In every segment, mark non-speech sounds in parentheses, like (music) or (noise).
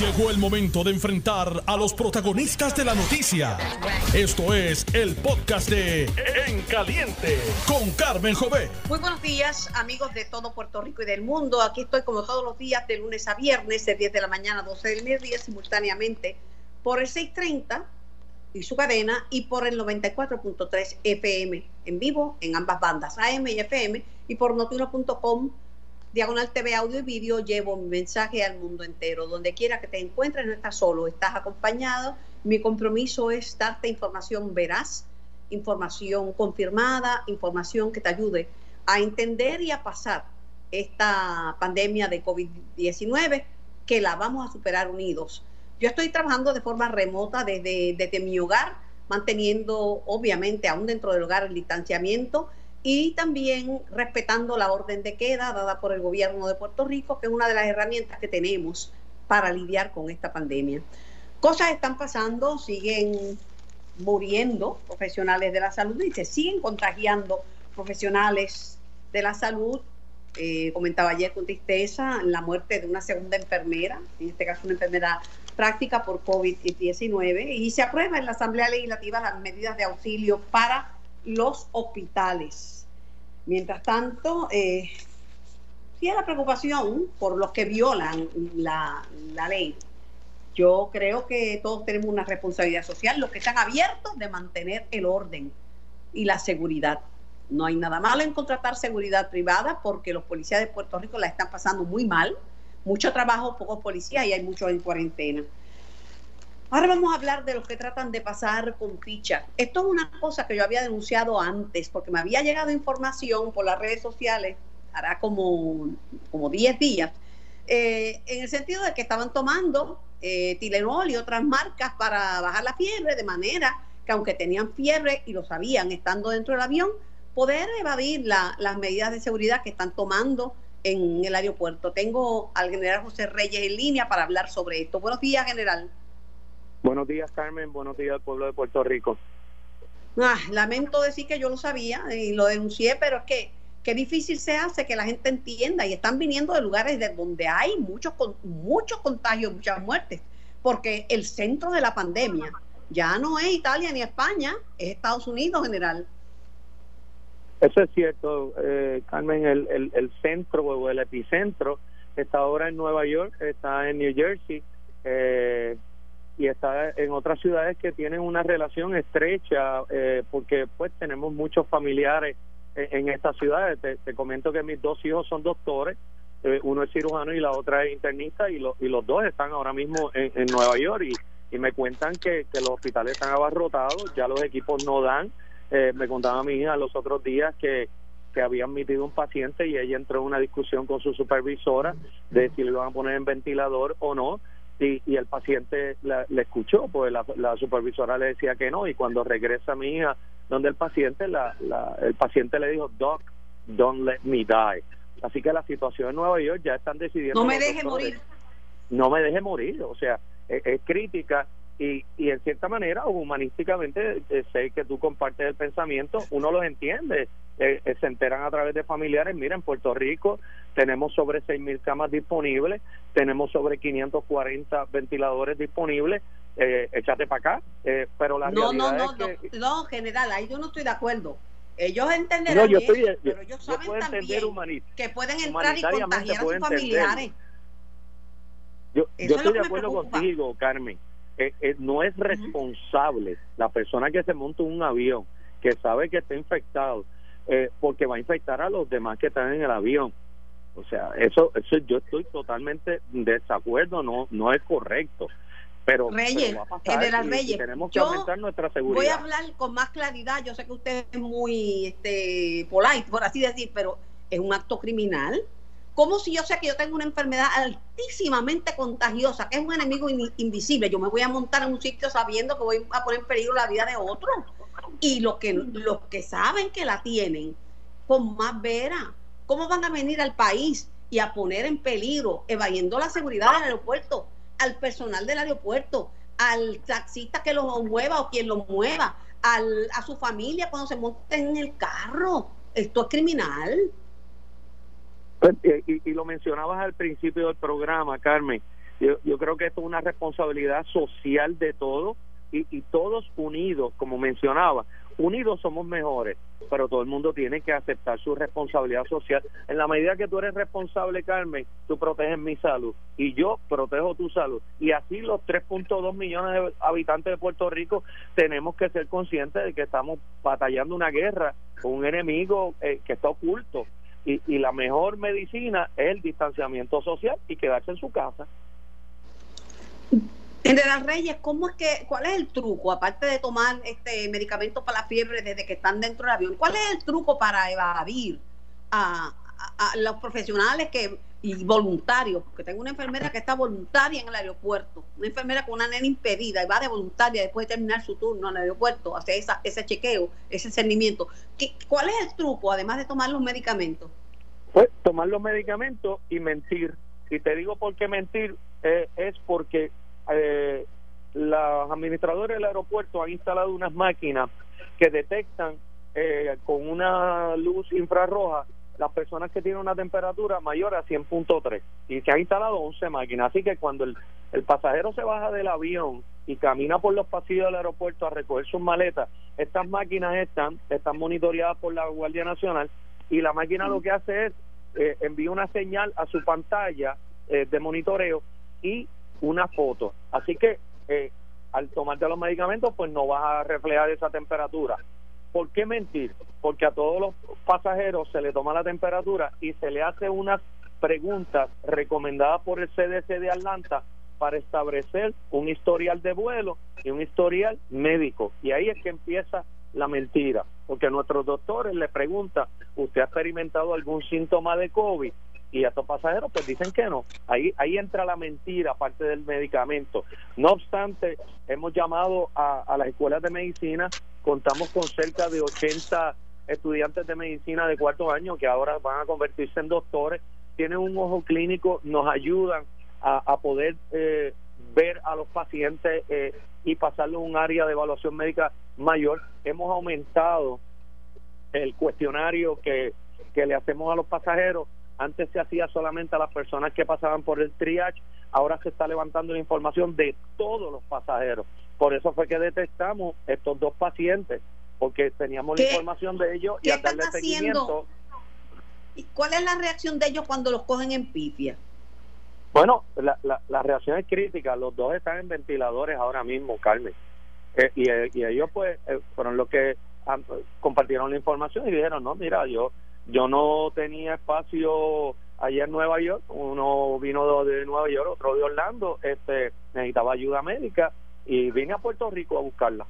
Llegó el momento de enfrentar a los protagonistas de la noticia. Esto es el podcast de En Caliente con Carmen Jové. Muy buenos días, amigos de todo Puerto Rico y del mundo. Aquí estoy como todos los días, de lunes a viernes, de 10 de la mañana a 12 del mediodía, simultáneamente por el 630 y su cadena y por el 94.3 FM en vivo en ambas bandas, AM y FM, y por notiuno.com Diagonal TV Audio y Vídeo, llevo mi mensaje al mundo entero. Donde quiera que te encuentres, no estás solo, estás acompañado. Mi compromiso es darte información veraz, información confirmada, información que te ayude a entender y a pasar esta pandemia de COVID-19, que la vamos a superar unidos. Yo estoy trabajando de forma remota desde, desde mi hogar, manteniendo, obviamente, aún dentro del hogar, el distanciamiento y también respetando la orden de queda dada por el gobierno de Puerto Rico, que es una de las herramientas que tenemos para lidiar con esta pandemia. Cosas están pasando, siguen muriendo profesionales de la salud y se siguen contagiando profesionales de la salud. Eh, comentaba ayer con tristeza la muerte de una segunda enfermera, en este caso una enfermera práctica por COVID-19, y se aprueba en la Asamblea Legislativa las medidas de auxilio para los hospitales. Mientras tanto, eh, sí la preocupación por los que violan la, ley. Yo creo que todos tenemos una responsabilidad social, los que están abiertos de mantener el orden y la seguridad. No hay nada malo en contratar seguridad privada porque los policías de Puerto Rico la están pasando muy mal. Mucho trabajo, pocos policías y hay muchos en cuarentena. Ahora vamos a hablar de los que tratan de pasar con ficha. Esto es una cosa que yo había denunciado antes porque me había llegado información por las redes sociales, hará como, como 10 días, eh, en el sentido de que estaban tomando eh, Tilenol y otras marcas para bajar la fiebre, de manera que aunque tenían fiebre y lo sabían estando dentro del avión, poder evadir las medidas de seguridad que están tomando en el aeropuerto. Tengo al general José Reyes en línea para hablar sobre esto. Buenos días, general. Buenos días, Carmen. Buenos días al pueblo de Puerto Rico. Ah, lamento decir que yo lo sabía y lo denuncié, pero es que qué difícil se hace que la gente entienda y están viniendo de lugares de donde hay muchos muchos contagios, muchas muertes, porque el centro de la pandemia ya no es Italia ni España, es Estados Unidos general. Eso es cierto, eh, Carmen, el, el, el centro o el epicentro está ahora en Nueva York, está en New Jersey, eh, y está en otras ciudades que tienen una relación estrecha eh, porque pues tenemos muchos familiares en, estas ciudades. Te, comento que mis dos hijos son doctores, eh, uno es cirujano y la otra es internista y, y los dos están ahora mismo en, Nueva York y, y me cuentan que, que los hospitales están abarrotados, ya los equipos no dan. Eh, me contaba mi hija los otros días que que había admitido un paciente y ella entró en una discusión con su supervisora de si le iban a poner en ventilador o no y, el paciente le escuchó, pues la, supervisora le decía que no y cuando regresa mi hija donde el paciente, la, el paciente le dijo, Doc, don't let me die. Así que la situación en Nueva York ya están decidiendo... No me deje morir. No me deje morir, o sea, es crítica y, y en cierta manera humanísticamente eh, sé que tú compartes el pensamiento uno los entiende eh, eh, se enteran a través de familiares mira en Puerto Rico tenemos sobre seis mil camas disponibles tenemos sobre 540 ventiladores disponibles eh, échate para acá pero la no no no, no, no general ahí yo no estoy de acuerdo. Ellos entenderán eso, pero ellos saben también que pueden entrar y contagiar a sus familiares. Yo, yo estoy de acuerdo contigo Carmen eh, eh, no es responsable la persona que se monta un avión que sabe que está infectado eh, porque va a infectar a los demás que están en el avión o sea eso eso yo estoy totalmente desacuerdo no no es correcto pero, Reyes, de las Reyes. tenemos que aumentar nuestra seguridad. Voy a hablar con más claridad. Yo sé que usted es muy este, polite, por así decir, pero es un acto criminal ¿Cómo si yo sé que yo tengo una enfermedad altísimamente contagiosa, que es un enemigo invisible? Yo me voy a montar en un sitio sabiendo que voy a poner en peligro la vida de otro. Y los que, los que saben que la tienen, con más vera, ¿cómo van a venir al país y a poner en peligro, evadiendo la seguridad del aeropuerto, al personal del aeropuerto, al taxista que lo mueva o quien lo mueva, a su familia cuando se monten en el carro? Esto es criminal. Pues, y, y, lo mencionabas al principio del programa, Carmen. Yo, creo que esto es una responsabilidad social de todos y, y todos unidos, como mencionaba, unidos somos mejores, pero todo el mundo tiene que aceptar su responsabilidad social. En la medida que tú eres responsable, Carmen, tú proteges mi salud y yo protejo tu salud. Y así los 3.2 millones de habitantes de Puerto Rico tenemos que ser conscientes de que estamos batallando una guerra con un enemigo eh, que está oculto. Y, y la mejor medicina es el distanciamiento social y quedarse en su casa. General Reyes, ¿cómo es que, cuál es el truco, aparte de tomar este medicamento para la fiebre desde que están dentro del avión, cuál es el truco para evadir a, los profesionales que y voluntarios? Porque tengo una enfermera que está voluntaria en el aeropuerto, una enfermera con una nena impedida y va de voluntaria después de terminar su turno el aeropuerto, hacer esa, ese chequeo, ese cernimiento. ¿Qué, ¿Cuál es el truco, además de tomar los medicamentos? Pues tomar los medicamentos y mentir. Y te digo por qué mentir, eh, es porque eh, los administradores del aeropuerto han instalado unas máquinas que detectan eh, con una luz infrarroja las personas que tienen una temperatura mayor a 100.3 y se han instalado 11 máquinas. Así que cuando el, el pasajero se baja del avión y camina por los pasillos del aeropuerto a recoger sus maletas, estas máquinas están, están monitoreadas por la Guardia Nacional y la máquina lo que hace es eh, envía una señal a su pantalla eh, de monitoreo y una foto. Así que eh, al tomarte los medicamentos, pues no vas a reflejar esa temperatura. ¿Por qué mentir? Porque a todos los pasajeros se le toma la temperatura y se le hace unas preguntas recomendadas por el CDC de Atlanta para establecer un historial de vuelo y un historial médico. Y ahí es que empieza la mentira, porque nuestros doctores le preguntan, ¿usted ha experimentado algún síntoma de COVID? Y a estos pasajeros pues dicen que no. Ahí ahí entra la mentira aparte del medicamento. No obstante, hemos llamado a, a las escuelas de medicina, contamos con cerca de 80 estudiantes de medicina de cuarto año que ahora van a convertirse en doctores, tienen un ojo clínico, nos ayudan a, a poder eh, ver a los pacientes eh, y pasarles un área de evaluación médica mayor. Hemos aumentado el cuestionario que, que le hacemos a los pasajeros antes se hacía solamente a las personas que pasaban por el triage, ahora se está levantando la información de todos los pasajeros. Por eso fue que detectamos estos dos pacientes, porque teníamos la información de ellos y al darle seguimiento. ¿Cuál es la reacción de ellos cuando los cogen en pipia? Bueno, la, la, reacción es crítica. Los dos están en ventiladores ahora mismo, Carmen. Eh, y, y, ellos, pues, eh, fueron los que compartieron la información y dijeron: No, mira, yo yo no tenía espacio allá en Nueva York, uno vino de Nueva York, otro de Orlando, este necesitaba ayuda médica y vine a Puerto Rico a buscarla.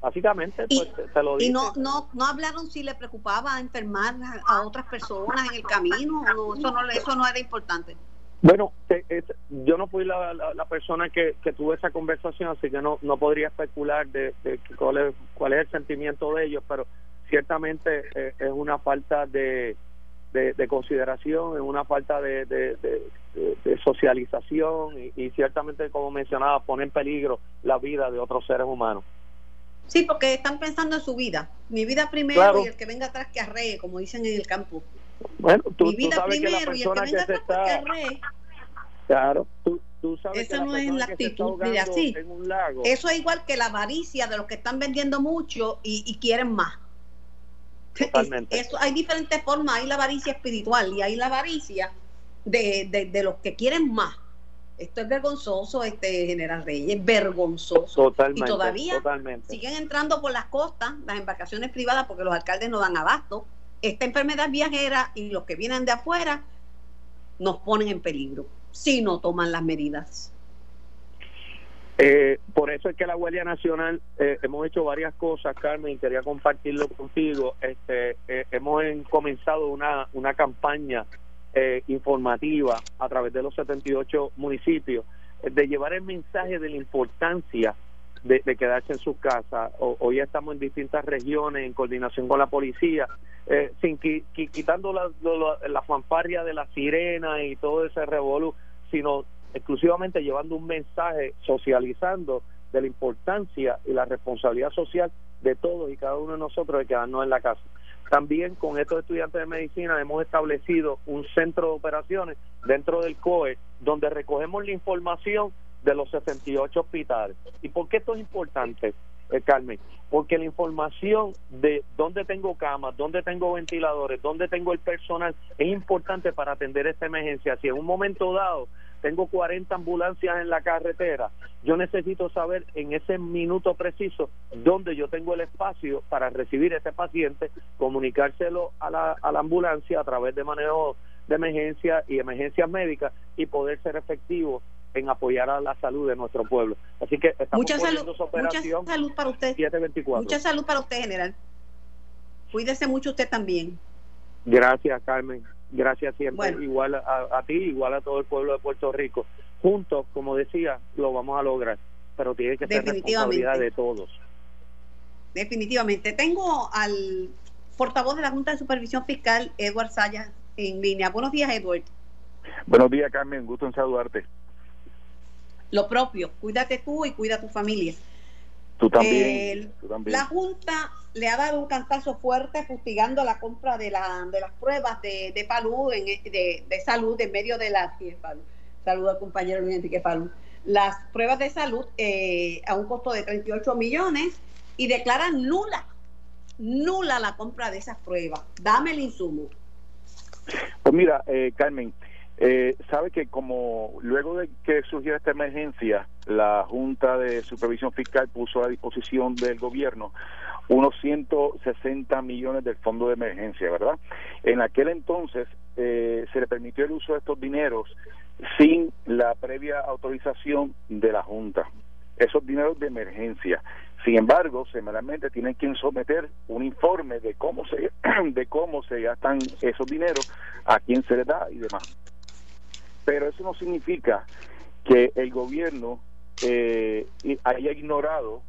Básicamente, pues se lo dije. ¿Y no, no, no hablaron si le preocupaba enfermar a otras personas en el camino? No, eso, no, eso no era importante. Bueno, yo no fui la, la, persona que, que tuvo esa conversación, así que no, no podría especular de, de cuál, es, cuál es el sentimiento de ellos, pero ciertamente eh, es una falta de, de, consideración, es una falta de, de, socialización y, ciertamente, como mencionaba, pone en peligro la vida de otros seres humanos. Sí, porque están pensando en su vida. Mi vida primero y el que venga atrás que arree, como dicen en el campo. Bueno, tú, Mi vida primero y el que venga atrás que arree. Claro, tú, tú sabes Esa no es la actitud. Mira, sí. Eso es igual que la avaricia de los que están vendiendo mucho y, y quieren más hay diferentes formas, hay la avaricia espiritual y hay la avaricia de, de, los que quieren más. Esto es vergonzoso, este General Reyes, vergonzoso. Totalmente, y todavía siguen entrando por las costas las embarcaciones privadas porque los alcaldes no dan abasto. Esta enfermedad viajera y los que vienen de afuera nos ponen en peligro si no toman las medidas. Eh, por eso es que la Guardia Nacional eh, hemos hecho varias cosas, Carmen, y quería compartirlo contigo. Este, eh, hemos comenzado una, una campaña informativa a través de los 78 municipios de llevar el mensaje de la importancia de, quedarse en sus casas. hoy estamos en distintas regiones en coordinación con la policía, sin quitando la, la, fanfarria de la sirena y todo ese revolú, sino exclusivamente llevando un mensaje, socializando de la importancia y la responsabilidad social de todos y cada uno de nosotros de quedarnos en la casa. También con estos estudiantes de medicina hemos establecido un centro de operaciones dentro del COE donde recogemos la información de los 68 hospitales. ¿Y por qué esto es importante, eh, Carmen? Porque la información de dónde tengo camas, dónde tengo ventiladores, dónde tengo el personal es importante para atender esta emergencia. Si en un momento dado tengo 40 ambulancias en la carretera, yo necesito saber en ese minuto preciso dónde yo tengo el espacio para recibir a ese paciente, comunicárselo a la, a la ambulancia a través de manejo de emergencia y emergencias médicas y poder ser efectivo en apoyar a la salud de nuestro pueblo. Así que estamos mucha salud, mucha salud para usted. 724. Mucha salud para usted, general. Cuídese mucho usted también. Gracias, Carmen. Gracias siempre, igual a, ti, igual a todo el pueblo de Puerto Rico. Juntos, como decía, lo vamos a lograr, pero tiene que ser responsabilidad de todos. Definitivamente. Tengo al portavoz de la Junta de Supervisión Fiscal, Edward Sayas, en línea. Buenos días, Edward. Buenos días, Carmen. Gusto en saludarte. Lo propio. Cuídate tú y cuida a tu familia. Tú también. La Junta le ha dado un cantazo fuerte fustigando la compra de, la, de las pruebas de, de, Palú, en, de, de salud en medio de la... Saludo al compañero Luis Enrique Palú. Las pruebas de salud eh, a un costo de 38 millones y declaran nula, nula la compra de esas pruebas. Dame el insumo. Pues mira, eh, Carmen, eh, sabe que como luego de que surgió esta emergencia, la Junta de Supervisión Fiscal puso a disposición del gobierno unos 160 millones del fondo de emergencia, ¿verdad? En aquel entonces eh, se le permitió el uso de estos dineros sin la previa autorización de la Junta. Esos dineros de emergencia. Sin embargo, semanalmente tienen que someter un informe de cómo se (clears throat) de cómo se gastan esos dineros, a quién se les da y demás. Pero eso no significa que el gobierno eh, haya ignorado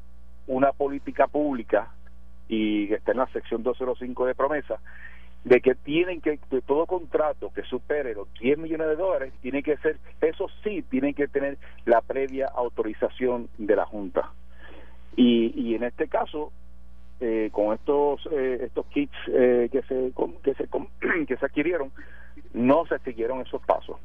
una política pública y está en la sección 205 de promesa, de que tienen que, de todo contrato que supere los 10 millones de dólares, tiene que ser, eso sí, tienen que tener la previa autorización de la Junta. Y, y en este caso, eh, con estos eh, estos kits eh, que se que se (clears throat) que se adquirieron, no se siguieron esos pasos.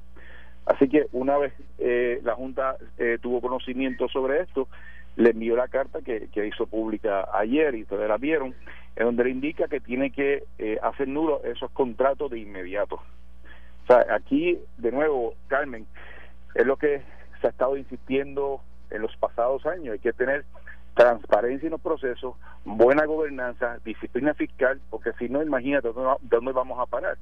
Así que una vez la Junta tuvo conocimiento sobre esto, le envió la carta que, hizo pública ayer y ustedes la vieron, en donde le indica que tiene que eh, hacer nulo esos contratos de inmediato. O sea, aquí, de nuevo, Carmen, es lo que se ha estado insistiendo en los pasados años. Hay que tener transparencia en los procesos, buena gobernanza, disciplina fiscal, porque si no, imagínate dónde, vamos a parar.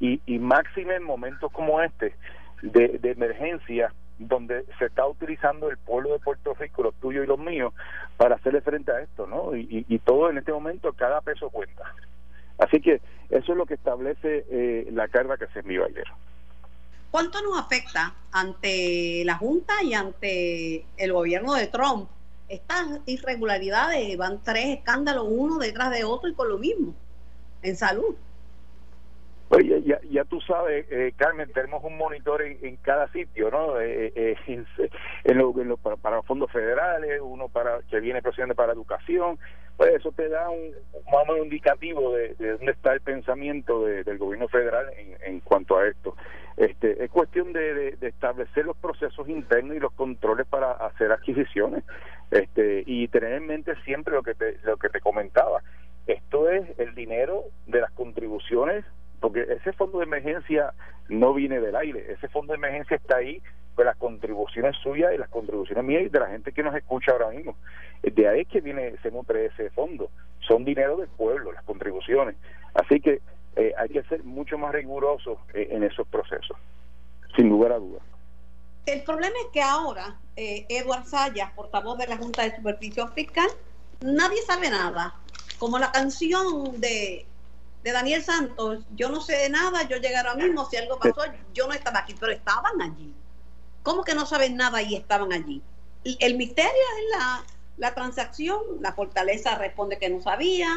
Y, y máxime en momentos como este, de, de emergencia, donde se está utilizando el pueblo de Puerto Rico, los tuyos y los míos, para hacerle frente a esto, ¿no? Y, y, todo en este momento, cada peso cuenta. Así que eso es lo que establece eh, la carga que se envió ayer. ¿Cuánto nos afecta ante la Junta y ante el gobierno de Trump? Estas irregularidades van tres escándalos uno detrás de otro y con lo mismo en salud. Oye, ya, ya tú sabes, eh, Carmen, tenemos un monitor en, cada sitio, ¿no? Eh, eh, (laughs) en, lo, para, fondos federales, uno para que viene presidente para educación, pues eso te da un, más o indicativo de, dónde está el pensamiento del gobierno federal en, cuanto a esto. Este, es cuestión de, establecer los procesos internos y los controles para hacer adquisiciones, este, y tener en mente siempre lo que te, lo que te comentaba. Esto es el dinero de las contribuciones porque ese fondo de emergencia no viene del aire, ese fondo de emergencia está ahí con las contribuciones suyas y las contribuciones mías y de la gente que nos escucha ahora mismo. De ahí es que viene, se nutre ese fondo, son dinero del pueblo, las contribuciones. Así que eh, hay que ser mucho más rigurosos eh, en esos procesos, sin lugar a dudas. El problema es que ahora, eh, Eduard Sayas, portavoz de la Junta de Supervisión Fiscal, nadie sabe nada. Como la canción de de Daniel Santos, yo no sé de nada, yo llegué ahora mismo, si algo pasó, yo no estaba aquí, pero estaban allí. ¿Cómo que no saben nada y estaban allí? El misterio es la, la transacción, la fortaleza responde que no sabía,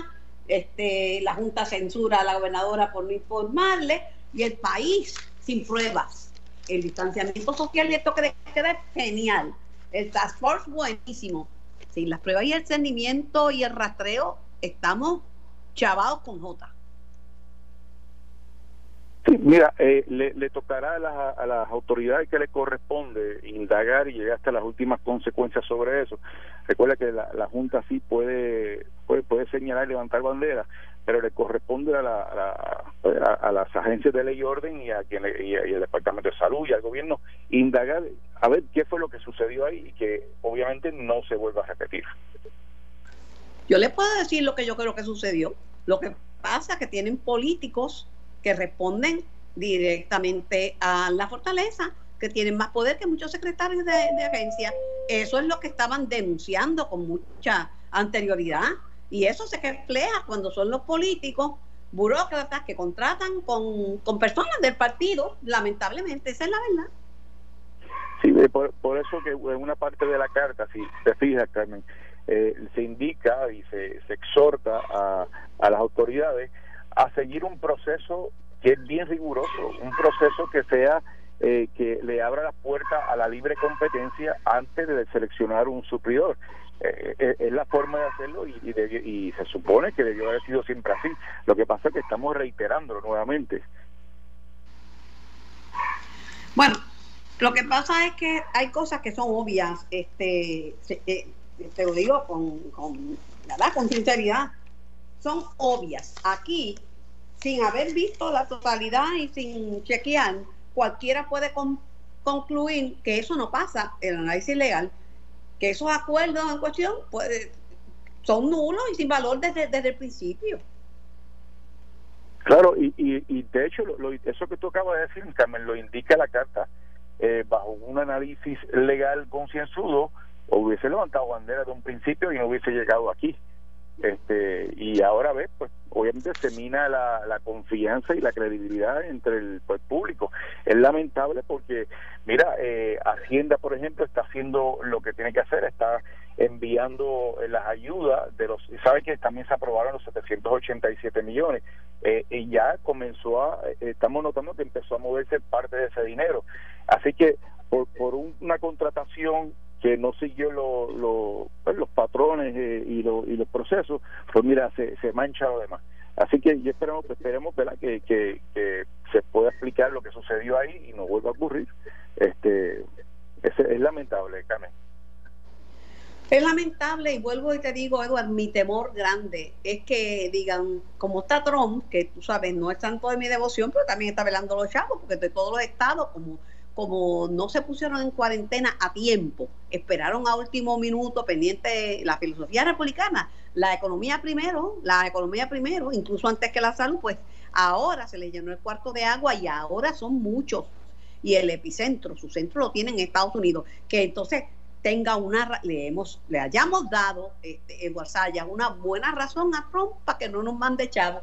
este, la Junta censura a la gobernadora por no informarle y el país sin pruebas. El distanciamiento social y esto que queda es genial. El Task Force buenísimo. Sin las pruebas y el seguimiento y el rastreo, estamos chavados con J. Sí, mira, eh, le, tocará a las, a las autoridades que le corresponde indagar y llegar hasta las últimas consecuencias sobre eso. Recuerda que la, la Junta sí puede, puede, señalar y levantar banderas, pero le corresponde a, la, a, las agencias de ley y orden y a quien y, el Departamento de Salud y al gobierno indagar a ver qué fue lo que sucedió ahí y que obviamente no se vuelva a repetir. Yo le puedo decir lo que yo creo que sucedió. Lo que pasa es que tienen políticos que responden directamente a la fortaleza, que tienen más poder que muchos secretarios de, agencia. Eso es lo que estaban denunciando con mucha anterioridad. Y eso se refleja cuando son los políticos, burócratas que contratan con, con personas del partido, lamentablemente, esa es la verdad. Sí, por, por, eso que en una parte de la carta, si te fijas, Carmen, eh, se indica y se, se exhorta a, a las autoridades a seguir un proceso que es bien riguroso, un proceso que sea eh, que le abra la puerta a la libre competencia antes de seleccionar un suplidor. Eh, eh, es la forma de hacerlo y, y, se supone que debió haber sido siempre así. Lo que pasa es que estamos reiterándolo nuevamente. Bueno, lo que pasa es que hay cosas que son obvias, este, te lo digo con, con, con sinceridad son obvias. Aquí, sin haber visto la totalidad y sin chequear, cualquiera puede concluir que eso no pasa, el análisis legal, que esos acuerdos en cuestión puede, son nulos y sin valor desde, desde el principio. Claro, y, y, de hecho, lo, eso que tú acabas de decir, Carmen, lo indica la carta. Eh, bajo un análisis legal concienzudo, hubiese levantado bandera de un principio y no hubiese llegado aquí este y ahora ves pues obviamente se mina la, la confianza y la credibilidad entre el, pues, público. Es lamentable porque mira eh, Hacienda por ejemplo está haciendo lo que tiene que hacer está enviando eh, las ayudas de los sabe que también se aprobaron los 787 millones eh, y ya comenzó a estamos notando que empezó a moverse parte de ese dinero. Así que por, por una contratación que no siguió lo, pues, los patrones eh, y, y los procesos, pues mira, se, se mancha lo demás. Así que yo esperemos, esperemos Que, que, se pueda explicar lo que sucedió ahí y no vuelva a ocurrir. Este, es, es lamentable, Carmen. Es lamentable y vuelvo y te digo, Edward, mi temor grande es que digan, como está Trump, que tú sabes, no es tanto de mi devoción, pero también está velando los chavos, porque de todos los estados, como como no se pusieron en cuarentena a tiempo, esperaron a último minuto pendiente la filosofía republicana, la economía primero, la economía primero, incluso antes que la salud, pues ahora se le llenó el cuarto de agua y ahora son muchos. Y el epicentro, su centro lo tiene en Estados Unidos, que entonces tenga una, le hemos, le hayamos dado este, en Guasaya una buena razón a Trump para que no nos mande chavos.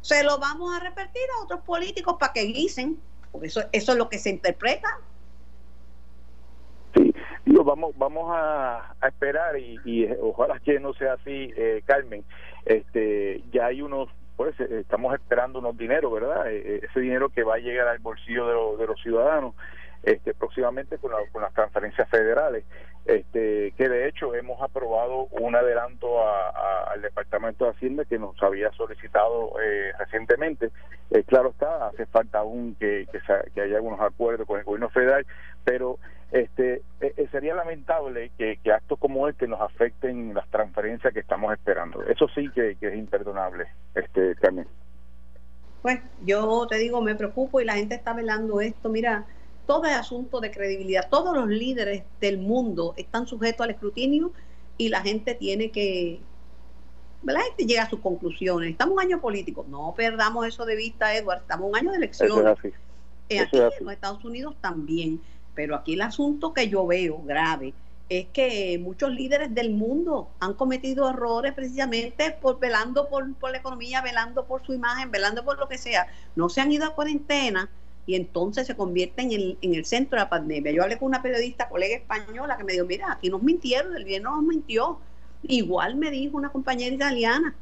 Se lo vamos a repetir a otros políticos para que guisen eso, eso es lo que se interpreta. Sí, digo, vamos, vamos a, esperar y, ojalá que no sea así, eh, Carmen. Este, ya hay unos, pues eh, estamos esperando unos dineros, ¿verdad? Eh, ese dinero que va a llegar al bolsillo de, los ciudadanos este, próximamente con, con las transferencias federales este, que de hecho hemos aprobado un adelanto al Departamento de Hacienda que nos había solicitado eh, recientemente. Eh, claro está, hace falta aún que, que, haya algunos acuerdos con el gobierno federal, pero este eh, sería lamentable que, actos como este nos afecten las transferencias que estamos esperando. Eso sí que, es imperdonable, este Carmen. Pues yo te digo, me preocupo y la gente está velando esto. Mira, todo es asunto de credibilidad. Todos los líderes del mundo están sujetos al escrutinio y la gente tiene que, la gente llega a sus conclusiones. Estamos en un año político, no perdamos eso de vista, Edward, estamos en un año de elecciones. Eh, aquí en los Estados Unidos también, pero aquí el asunto que yo veo grave es que muchos líderes del mundo han cometido errores precisamente por velando por, por la economía, velando por su imagen, velando por lo que sea. No se han ido a cuarentena, y entonces se convierte en el, en el centro de la pandemia. Yo hablé con una periodista, colega española, que me dijo, mira, aquí nos mintieron, el gobierno nos mintió. Igual me dijo una compañera italiana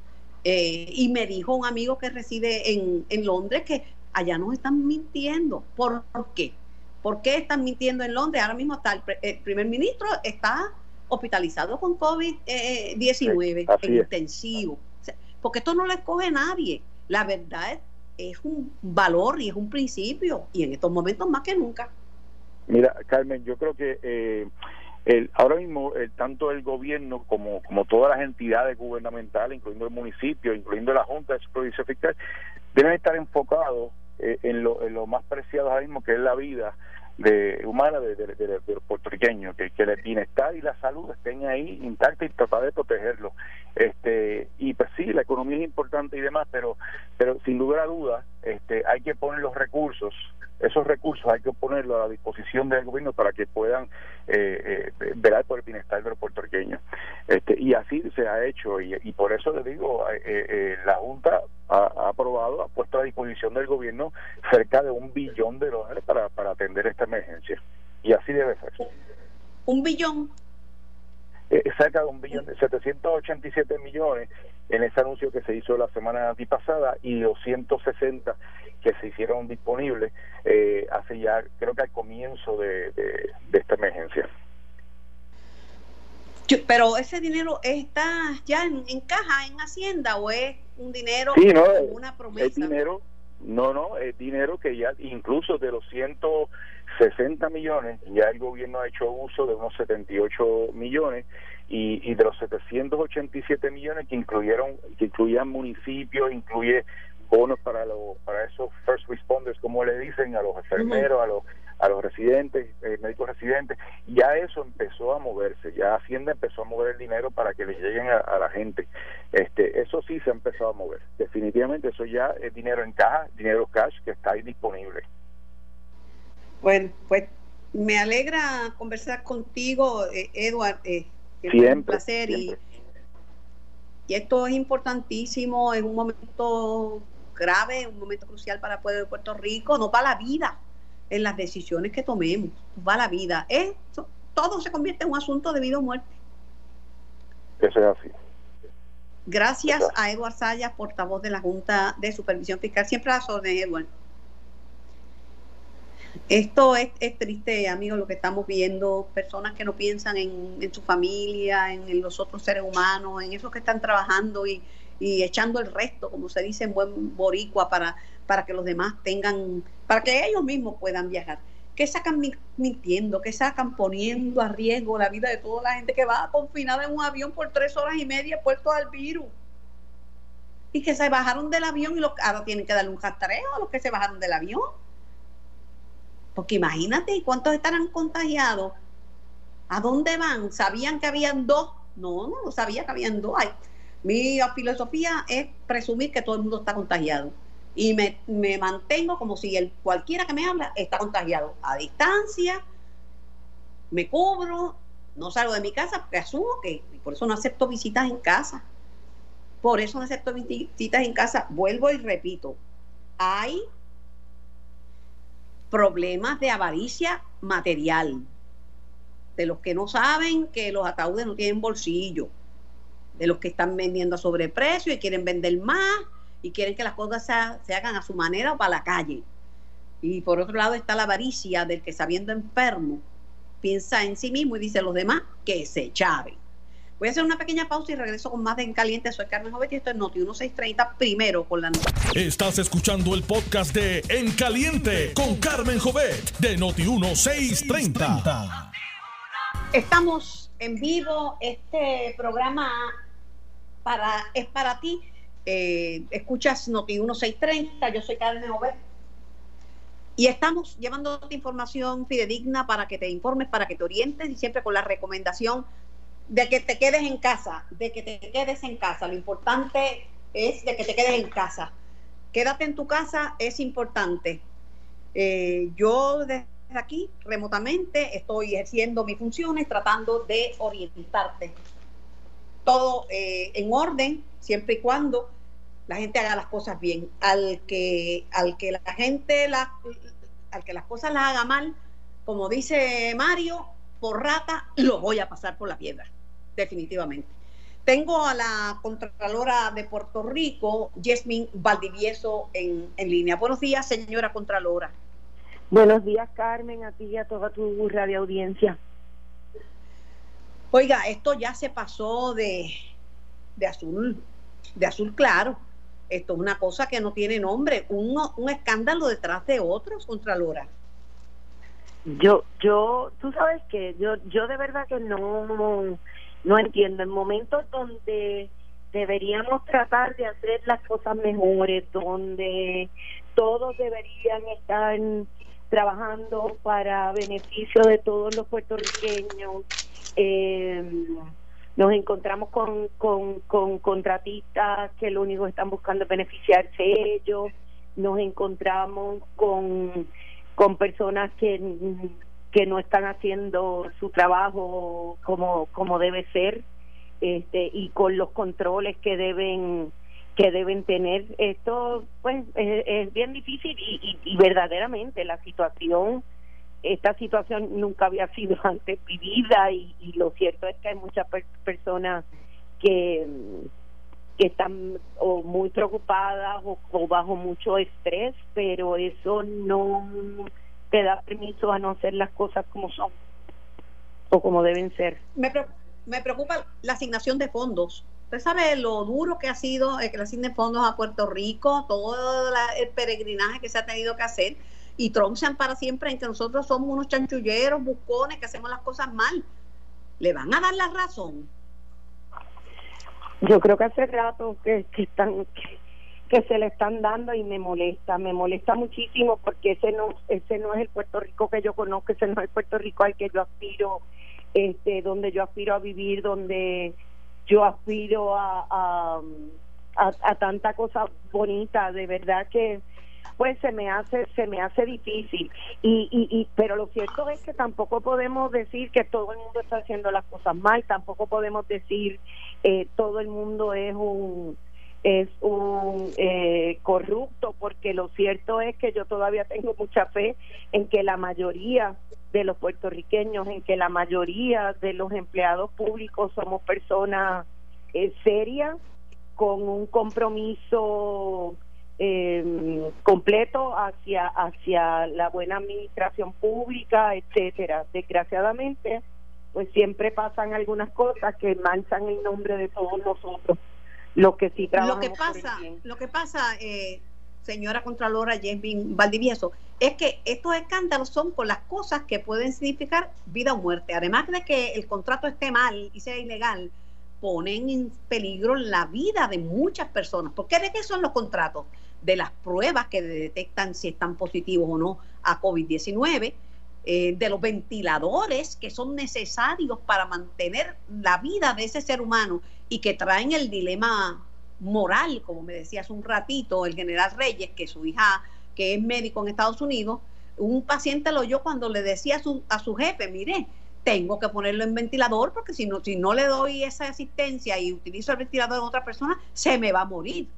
eh, y me dijo un amigo que reside en, en Londres que allá nos están mintiendo. ¿Por qué? ¿Por qué están mintiendo en Londres? Ahora mismo está el, primer ministro está hospitalizado con COVID-19 en intensivo. porque esto no lo escoge nadie. La verdad es es un valor y es un principio, y en estos momentos más que nunca. Mira, Carmen, yo creo que eh, el, ahora mismo el, tanto el gobierno como, como todas las entidades gubernamentales, incluyendo el municipio, incluyendo la Junta de Supervisión Fiscal, deben estar enfocados eh, en, lo, en lo más preciado ahora mismo, que es la vida de humana de, de, de, los puertorriqueños, que, que el bienestar y la salud estén ahí intactos y tratar de protegerlo. Este, y pues sí, la economía es importante y demás, pero, pero sin lugar a dudas, este, hay que poner los recursos esos recursos hay que ponerlos a la disposición del gobierno para que puedan eh, eh, velar por el bienestar de los puertorriqueños. Este, y así se ha hecho, y, por eso le digo, eh, eh, la Junta ha, aprobado, ha puesto a disposición del gobierno cerca de un billón de dólares para, para atender esta emergencia. Y así debe ser. ¿Un billón? Cerca de un billón, de 787 millones en ese anuncio que se hizo la semana antipasada y 260 que se hicieron disponibles eh, hace ya, creo que al comienzo de, esta emergencia. Pero ese dinero está ya en, caja, en Hacienda, o es un dinero, sí, no, una promesa. Es dinero, no, no, es dinero que ya, incluso de los 160 millones, ya el gobierno ha hecho uso de unos 78 millones y, y de los 787 millones que incluyeron, que incluían municipios, incluye bonos para los para esos first responders como le dicen a los enfermeros a los a los residentes eh, médicos residentes ya eso empezó a moverse ya Hacienda empezó a mover el dinero para que le lleguen a, la gente. Este eso sí se ha empezado a mover definitivamente eso ya es dinero en caja dinero cash que está ahí disponible bueno pues me alegra conversar contigo eh, Edward eh, siempre, un placer y y esto es importantísimo en un momento grave, un momento crucial para el pueblo de Puerto Rico, no para la vida, en las decisiones que tomemos, para la vida. Esto, todo se convierte en un asunto de vida o muerte. Eso es así. Gracias a Eduard Sayas, portavoz de la Junta de Supervisión Fiscal. Siempre a las órdenes, Eduard. Esto es, triste, amigos, lo que estamos viendo. Personas que no piensan en, en su familia, en, los otros seres humanos, en esos que están trabajando y, y echando el resto, como se dice en buen boricua, para, para que los demás tengan, para que ellos mismos puedan viajar. que sacan mintiendo? que sacan poniendo a riesgo la vida de toda la gente que va confinada en un avión por tres horas y media puesto al virus? Y que se bajaron del avión y los, ahora tienen que darle un rastreo a los que se bajaron del avión. Porque imagínate, ¿cuántos estarán contagiados? ¿A dónde van? ¿Sabían que habían dos? No, no, no sabía que habían dos. Ay, mi filosofía es presumir que todo el mundo está contagiado y me, mantengo como si el, cualquiera que me habla está contagiado. A distancia, me cubro, no salgo de mi casa porque asumo que, por eso no acepto visitas en casa. Por eso no acepto visitas en casa. Vuelvo y repito, hay problemas de avaricia material, de los que no saben que los ataúdes no tienen bolsillo de los que están vendiendo a sobreprecio y quieren vender más y quieren que las cosas se, hagan a su manera o para la calle. Y por otro lado está la avaricia del que sabiendo enfermo piensa en sí mismo y dice a los demás que se chave. Voy a hacer una pequeña pausa y regreso con más de En Caliente. Soy Carmen Jovet y esto es Noti 1630, primero con la noticia. Estás escuchando el podcast de En Caliente con Carmen Jovet de Noti 1630. Estamos en vivo. Este programa para, es para ti. Eh, escuchas Noti 1630, yo soy Carmen Over. Y estamos llevándote información fidedigna para que te informes, para que te orientes y siempre con la recomendación de que te quedes en casa, de que te quedes en casa. Lo importante es de que te quedes en casa. Quédate en tu casa es importante. Eh, yo desde aquí, remotamente, estoy ejerciendo mis funciones, tratando de orientarte todo eh, en orden, siempre y cuando la gente haga las cosas bien. Al que, al que la gente la, al que las cosas las haga mal, como dice Mario, por rata, lo voy a pasar por la piedra, definitivamente. Tengo a la Contralora de Puerto Rico, Yasmin Valdivieso, en, en línea. Buenos días, señora Contralora. Buenos días, Carmen, a ti y a toda tu radio audiencia. Oiga, esto ya se pasó de, azul, de azul claro. esto es una cosa que no tiene nombre, un, un escándalo detrás de otros, Contralora. Yo, yo, tú sabes que yo, yo de verdad que no, no entiendo. En momentos donde deberíamos tratar de hacer las cosas mejores, donde todos deberían estar trabajando para beneficio de todos los puertorriqueños. Eh, nos encontramos con, con, con contratistas que lo único que están buscando es beneficiarse ellos, nos encontramos con, con personas que, que no están haciendo su trabajo como, como debe ser este, y con los controles que deben que deben tener. Esto pues es, bien difícil y, y verdaderamente la situación esta situación nunca había (laughs) sido antes vivida y, lo cierto es que hay muchas personas que, que están o muy preocupadas o, bajo mucho estrés, pero eso no te da permiso a no hacer las cosas como son o como deben ser. Me, me preocupa la asignación de fondos. Usted sabe lo duro que ha sido el que le asigne fondos a Puerto Rico, todo el peregrinaje que se ha tenido que hacer y tronzan para siempre en que nosotros somos unos chanchulleros, buscones, que hacemos las cosas mal. ¿Le van a dar la razón? Yo creo que hace rato que, están que, se le están dando y me molesta, me molesta muchísimo porque ese no ese no es el Puerto Rico que yo conozco, ese no es el Puerto Rico al que yo aspiro, este donde yo aspiro a vivir, donde yo aspiro a, a, a, a tanta cosa bonita, de verdad que pues se me hace se me hace difícil. Y, y, y pero lo cierto es que tampoco podemos decir que todo el mundo está haciendo las cosas mal tampoco podemos decir eh, todo el mundo es un es un eh, corrupto porque lo cierto es que yo todavía tengo mucha fe en que la mayoría de los puertorriqueños en que la mayoría de los empleados públicos somos personas eh, serias con un compromiso eh, completo hacia hacia la buena administración pública, etcétera. Desgraciadamente, pues siempre pasan algunas cosas que manchan el nombre de todos nosotros. Lo que sí Lo que pasa, lo que pasa, eh, señora Contralora James Valdivieso, es que estos escándalos son por las cosas que pueden significar vida o muerte. Además de que el contrato esté mal y sea ilegal, ponen en peligro la vida de muchas personas. ¿Por qué de qué son los contratos? De las pruebas que detectan si están positivos o no a COVID-19, eh, de los ventiladores que son necesarios para mantener la vida de ese ser humano y que traen el dilema moral, como me decía un ratito el general Reyes, que su hija, que es médico en Estados Unidos, un paciente lo oyó cuando le decía a su, a su jefe, mire, tengo que ponerlo en ventilador porque si no, si no le doy esa asistencia y utilizo el ventilador de otra persona, se me va a morir.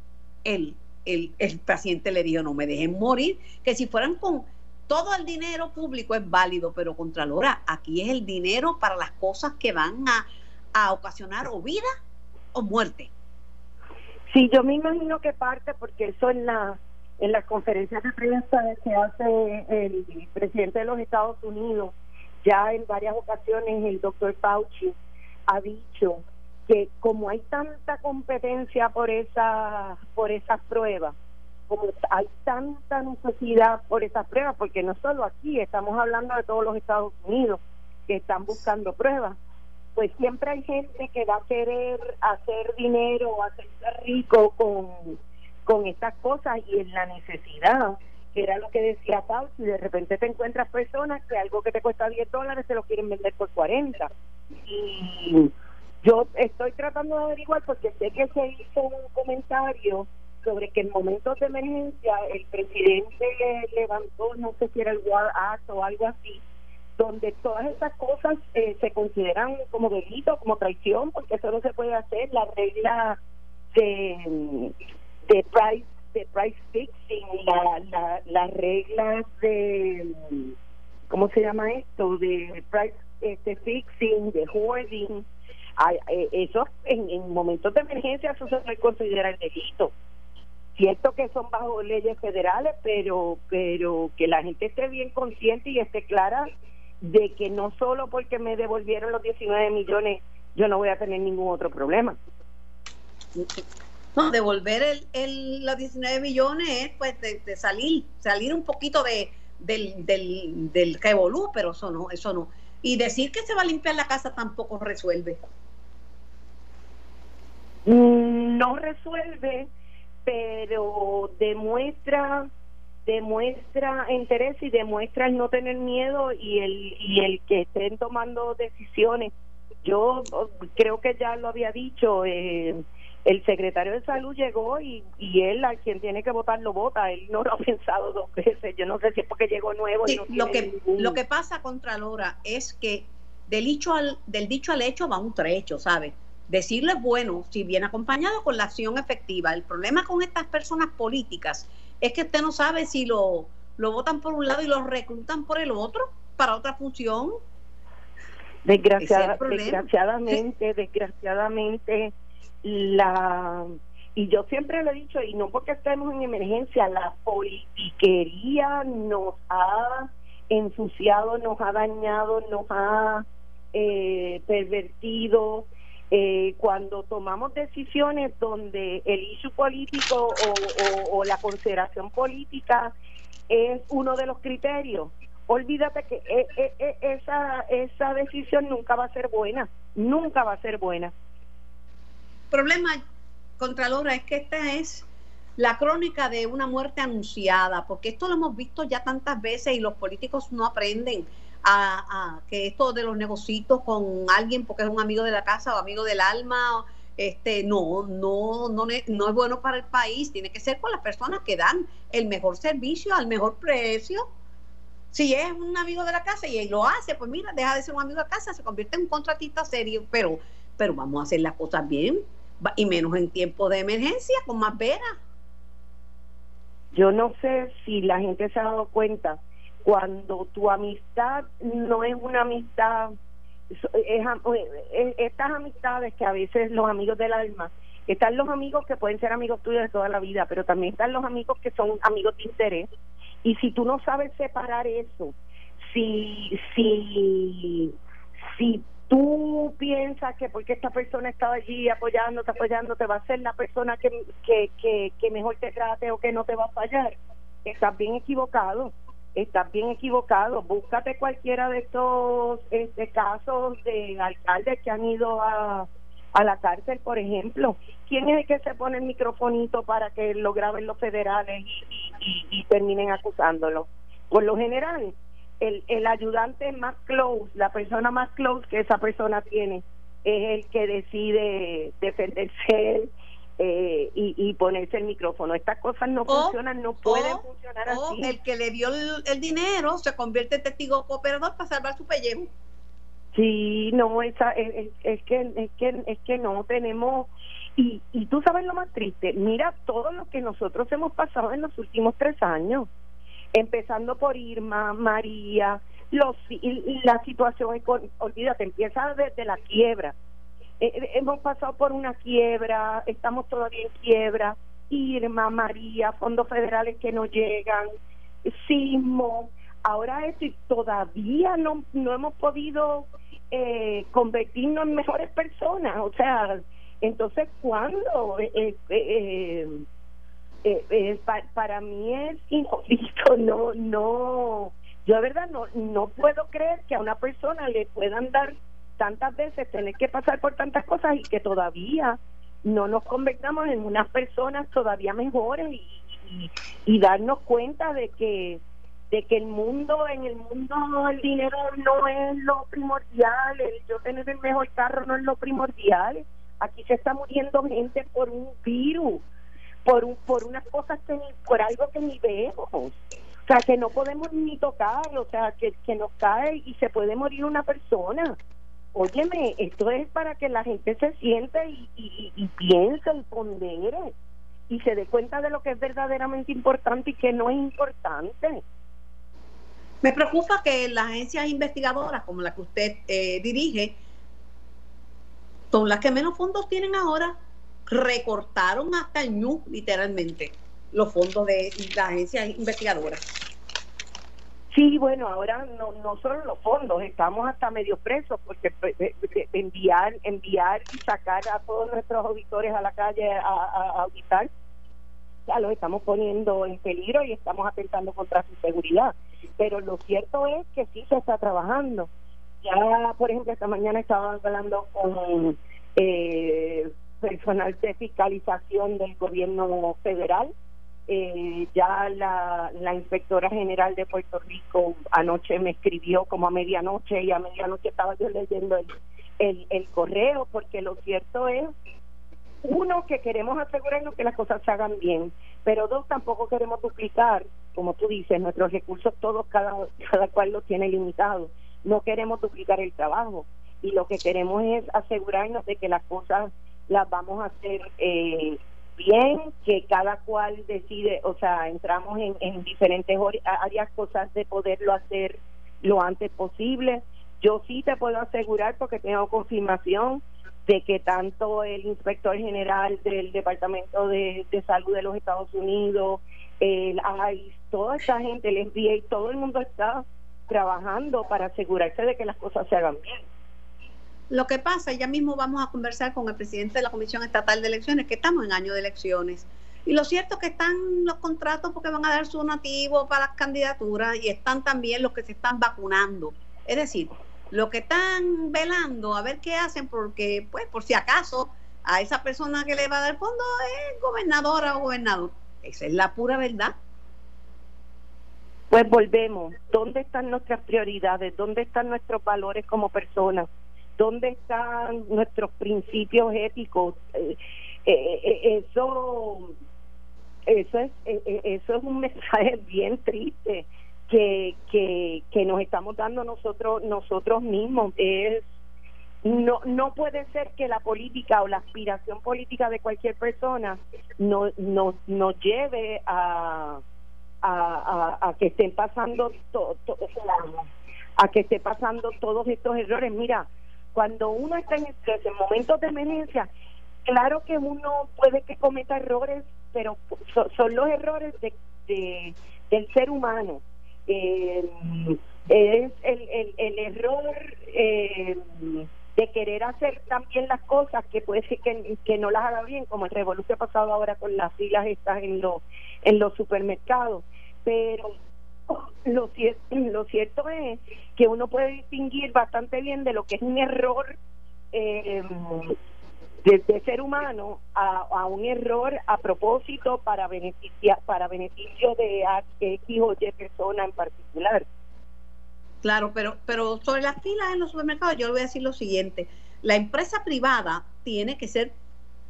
El, el, el paciente le dijo, no me dejen morir, que si fueran con todo el dinero público es válido, pero Contralora, aquí es el dinero para las cosas que van a, a ocasionar o vida o muerte. Sí, yo me imagino que parte porque eso en la en las conferencias de prensa que hace el presidente de los Estados Unidos ya en varias ocasiones el doctor Fauci ha dicho que como hay tanta competencia por esa por esas pruebas como hay tanta necesidad por esas pruebas porque no solo aquí estamos hablando de todos los Estados Unidos que están buscando pruebas pues siempre hay gente que va a querer hacer dinero hacerse rico con con estas cosas y en la necesidad que era lo que decía Pau, si de repente te encuentras personas que algo que te cuesta 10 dólares se lo quieren vender por 40. Y yo estoy tratando de averiguar porque sé que se hizo un comentario sobre que en momentos de emergencia el presidente levantó, no sé si era el War Act o algo así, donde todas estas cosas eh, se consideran como delito, como traición, porque eso no se puede hacer. La regla de, de price de price fixing, la, la, las reglas de, ¿cómo se llama esto? De price este, fixing, de hoarding, eh, eso en, en, momentos de emergencia eso se puede considerar delito. Cierto que son bajo leyes federales, pero, pero que la gente esté bien consciente y esté clara de que no solo porque me devolvieron los 19 millones yo no voy a tener ningún otro problema. No, devolver el, el, los 19 millones es pues de, salir, salir un poquito de, del, del, del pero eso no, eso no. Y decir que se va a limpiar la casa tampoco resuelve. Mm, no resuelve, pero demuestra demuestra interés y demuestra el no tener miedo y el y el que estén tomando decisiones. Yo creo que ya lo había dicho, eh, el secretario de salud llegó y, y él a quien tiene que votar lo vota. Él no lo ha (laughs) pensado dos veces. Yo no sé si es porque llegó nuevo lo que lo que pasa contra Lora es que del dicho al del dicho al hecho va un trecho sabes decirle es bueno si viene acompañado con la acción efectiva. El problema con estas personas políticas es que usted no sabe si lo lo votan por un lado y lo reclutan por el otro para otra función. Desgraciadamente desgraciadamente la y yo siempre lo he dicho y no porque estemos en emergencia la politiquería nos ha ensuciado nos ha dañado nos ha eh, pervertido eh, cuando tomamos decisiones donde el issue político o, la consideración política es uno de los criterios olvídate que eh, esa esa decisión nunca va a ser buena nunca va a ser buena. Problema, Contralora, es que esta es la crónica de una muerte anunciada, porque esto lo hemos visto ya tantas veces y los políticos no aprenden a, que esto de los negocios con alguien porque es un amigo de la casa o amigo del alma, este, no, no, no, no es bueno para el país, tiene que ser con las personas que dan el mejor servicio al mejor precio. Si es un amigo de la casa y él lo hace, pues mira, deja de ser un amigo de la casa, se convierte en un contratista serio, pero, pero vamos a hacer las cosas bien y menos en tiempo de emergencia, con más veras. Yo no sé si la gente se ha dado cuenta, cuando tu amistad no es una amistad, es, estas amistades que a veces los amigos del alma, están los amigos que pueden ser amigos tuyos de toda la vida, pero también están los amigos que son amigos de interés. Y si tú no sabes separar eso, si, si, si tú piensas que porque esta persona estaba allí apoyándote, apoyándote, va a ser la persona que, que, que, mejor te trate o que no te va a fallar, estás bien equivocado. Estás bien equivocado. Búscate cualquiera de estos este, casos de alcaldes que han ido a, a la cárcel, por ejemplo. ¿Quién es el que se pone el microfonito para que lo graben los federales y, y terminen acusándolo? Por lo general, el, el ayudante más close, la persona más close que esa persona tiene, es el que decide defenderse eh, y, y, ponerse el micrófono. Estas cosas no funcionan, no pueden funcionar así. El que le dio el, dinero se convierte en testigo cooperador para salvar su pellejo. Sí, no, esa, es, es, que, es, que, es que no tenemos... Y, y tú sabes lo más triste, mira todo lo que nosotros hemos pasado en los últimos tres años empezando por Irma, María, los, la situación, olvídate, empieza desde la quiebra. Eh, eh, hemos pasado por una quiebra, estamos todavía en quiebra, Irma, María, fondos federales que no llegan, sismo, ahora esto y todavía no, no hemos podido eh, convertirnos en mejores personas, o sea, entonces, ¿cuándo? Eh, eh, eh, para mí es injusto, (laughs) no, no, yo de verdad no, no puedo creer que a una persona le puedan dar tantas veces tener que pasar por tantas cosas y que todavía no nos convertamos en unas personas todavía mejores y, darnos cuenta de que de que el mundo en el mundo el dinero no es lo primordial el yo tener el mejor carro no es lo primordial aquí se está muriendo gente por un virus por, un, por unas cosas que ni, por algo que ni vemos. O sea, que no podemos ni tocar, o sea, que, que nos cae y se puede morir una persona. Óyeme, esto es para que la gente se siente y, y, y piense y pondere y se dé cuenta de lo que es verdaderamente importante y que no es importante. Me preocupa que las agencias investigadoras como la que usted eh, dirige son las que menos fondos tienen ahora recortaron hasta el ñu, literalmente, los fondos de la agencia investigadora. Sí, bueno, ahora no, no solo los fondos, estamos hasta medio presos, porque pues, en enviar enviar y sacar a todos nuestros auditores a la calle a, a, auditar ya los estamos poniendo en peligro y estamos atentando contra su seguridad. Pero lo cierto es que sí se está trabajando. Ya por ejemplo esta mañana estaba hablando con eh, personal de fiscalización del gobierno federal eh, ya la, la inspectora general de Puerto Rico anoche me escribió como a medianoche y a medianoche estaba yo leyendo el, el, el correo porque lo cierto es uno que queremos asegurarnos que las cosas se hagan bien pero dos tampoco queremos duplicar como tú dices nuestros recursos todos cada cada cual los tiene limitados no queremos duplicar el trabajo y lo que queremos es asegurarnos de que las cosas las vamos a hacer eh, bien, que cada cual decide, o sea, entramos en, en diferentes áreas, cosas de poderlo hacer lo antes posible. Yo sí te puedo asegurar, porque tengo confirmación, de que tanto el inspector general del Departamento de, Salud de los Estados Unidos, el ICE, toda esta gente, el FBI, todo el mundo está trabajando para asegurarse de que las cosas se hagan bien. Lo que pasa, ya mismo vamos a conversar con el presidente de la Comisión Estatal de Elecciones, que estamos en año de elecciones. Y lo cierto es que están los contratos porque van a dar su nativo para las candidaturas y están también los que se están vacunando. Es decir, los que están velando a ver qué hacen porque, pues, por si acaso a esa persona que le va a dar fondo es gobernadora o gobernador. Esa es la pura verdad. Pues volvemos. ¿Dónde están nuestras prioridades? ¿Dónde están nuestros valores como personas? Dónde están nuestros principios éticos eh, eh, eh, eso eso es eso es un (laughs) mensaje bien triste que, que que nos estamos dando nosotros nosotros mismos. Es no no puede ser que la política o la aspiración política de cualquier persona no nos no lleve a a, a, que estén pasando a que esté pasando todos estos errores. Mira cuando uno está en estrés, en momentos de emergencia, claro que uno puede que cometa errores, pero son los errores de, del ser humano. Eh, es el, el, el error eh, de querer hacer también las cosas que puede ser que, que no las haga bien, como el revolución pasado ahora con las filas estas en los en los supermercados. Pero lo, (clears throat) lo cierto es que uno puede distinguir bastante bien de lo que es un error eh, de, ser humano a, un error a propósito para beneficia, para beneficio de X o Y persona en particular. Claro, pero, pero sobre las filas en los supermercados yo le voy a decir lo siguiente, la empresa privada tiene que ser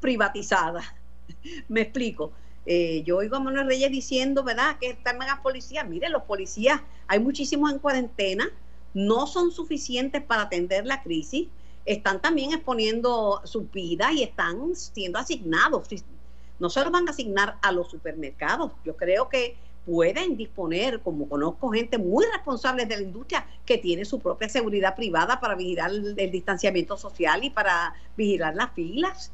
privatizada. (laughs) Me explico. Eh, yo oigo a Manuel Reyes diciendo, ¿verdad?, que están más policías. Miren, los policías, hay muchísimos en cuarentena, no son suficientes para atender la crisis, están también exponiendo sus vidas y están siendo asignados. No se los van a asignar a los supermercados. Yo creo que pueden disponer, como conozco gente muy responsable de la industria que tiene su propia seguridad privada para vigilar el distanciamiento social y para vigilar las filas.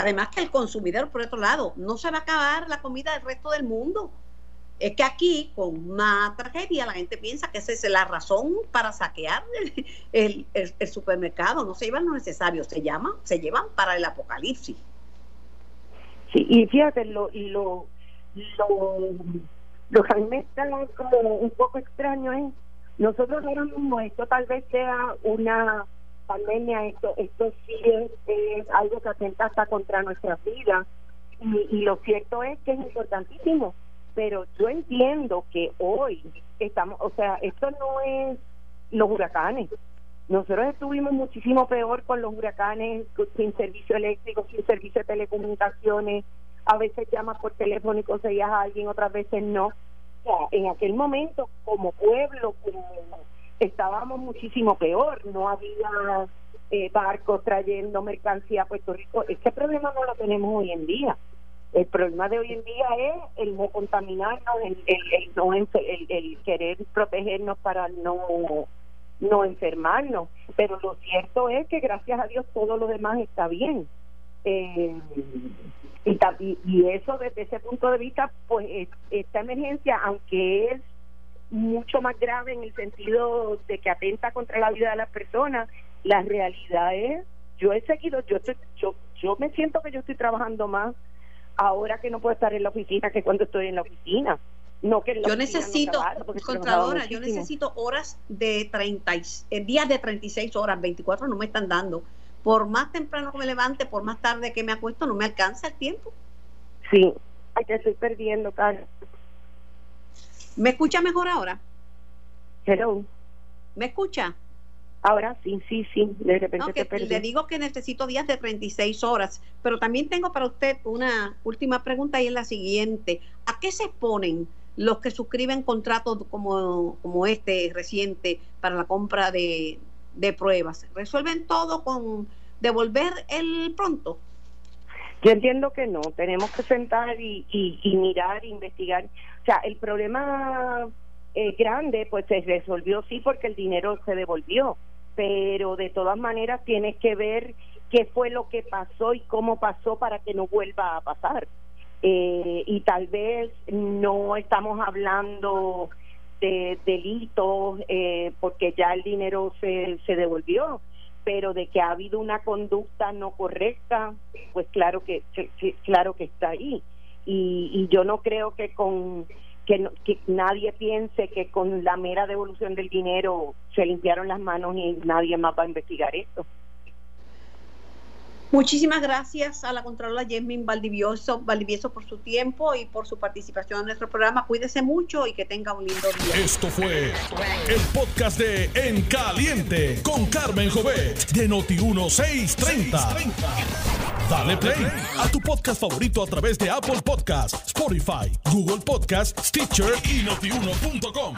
Además que el consumidor, por otro lado, no se va a acabar la comida del resto del mundo. Es que aquí, con una tragedia, la gente piensa que esa es la razón para saquear el, supermercado. No se llevan lo necesario, se llaman, se llevan para el apocalipsis. Sí, y fíjate, lo, lo, lo, lo que a mí me está como un poco extraño es, nosotros ahora mismo, esto tal vez sea una pandemia, esto, esto sí es, algo que atenta hasta contra nuestra vida y, lo cierto es que es importantísimo, pero yo entiendo que hoy estamos, o sea, esto no es los huracanes. Nosotros estuvimos muchísimo peor con los huracanes, sin servicio eléctrico, sin servicio de telecomunicaciones, a veces llamas por teléfono y conseguías a alguien, otras veces no. O en aquel momento, como pueblo, como estábamos muchísimo peor, no había eh, barcos trayendo mercancía a Puerto Rico. Este problema no lo tenemos hoy en día. El problema de hoy en día es el no contaminarnos, el, no el, el, querer protegernos para no no enfermarnos. Pero lo cierto es que gracias a Dios todo lo demás está bien. Eh, y, y, eso desde ese punto de vista, pues esta emergencia, aunque es mucho más grave en el sentido de que atenta contra la vida de las personas, La realidad es, yo he seguido, yo, estoy, yo, yo me siento que yo estoy trabajando más ahora que no puedo estar en la oficina que cuando estoy en la oficina. No que yo necesito, Contradora, yo necesito horas de 30, eh, días de 36 horas, 24 no me están dando. Por más temprano que me levante, por más tarde que me acuesto, no me alcanza el tiempo. Sí, ay, te estoy perdiendo, Carlos. ¿Me escucha mejor ahora? Hello. ¿Me escucha? Ahora sí, sí, sí, de repente te perdí. Le digo que necesito días de 36 horas, pero también tengo para usted una última pregunta y es la siguiente. ¿A qué se exponen los que suscriben contratos como, como este reciente para la compra de, de pruebas? ¿Resuelven todo con devolver el pronto? Yo entiendo que no, tenemos que sentar y, y, mirar, investigar. Sea, el problema eh, grande pues se resolvió sí porque el dinero se devolvió, pero de todas maneras tienes que ver qué fue lo que pasó y cómo pasó para que no vuelva a pasar. Eh, y tal vez no estamos hablando de delitos eh, porque ya el dinero se, se devolvió, pero de que ha habido una conducta no correcta, pues claro que, claro que está ahí. Y, y yo no creo que con que, que nadie piense que con la mera devolución del dinero se limpiaron las manos y nadie más va a investigar esto. Muchísimas gracias a la Contralora Jasmine Valdivieso, Valdivieso por su tiempo y por su participación en nuestro programa. Cuídese mucho y que tenga un lindo día. Esto fue el podcast de En Caliente con Carmen Jovet de Noti1630. Dale play a tu podcast favorito a través de Apple Podcasts, Spotify, Google Podcasts, Stitcher y notiuno.com.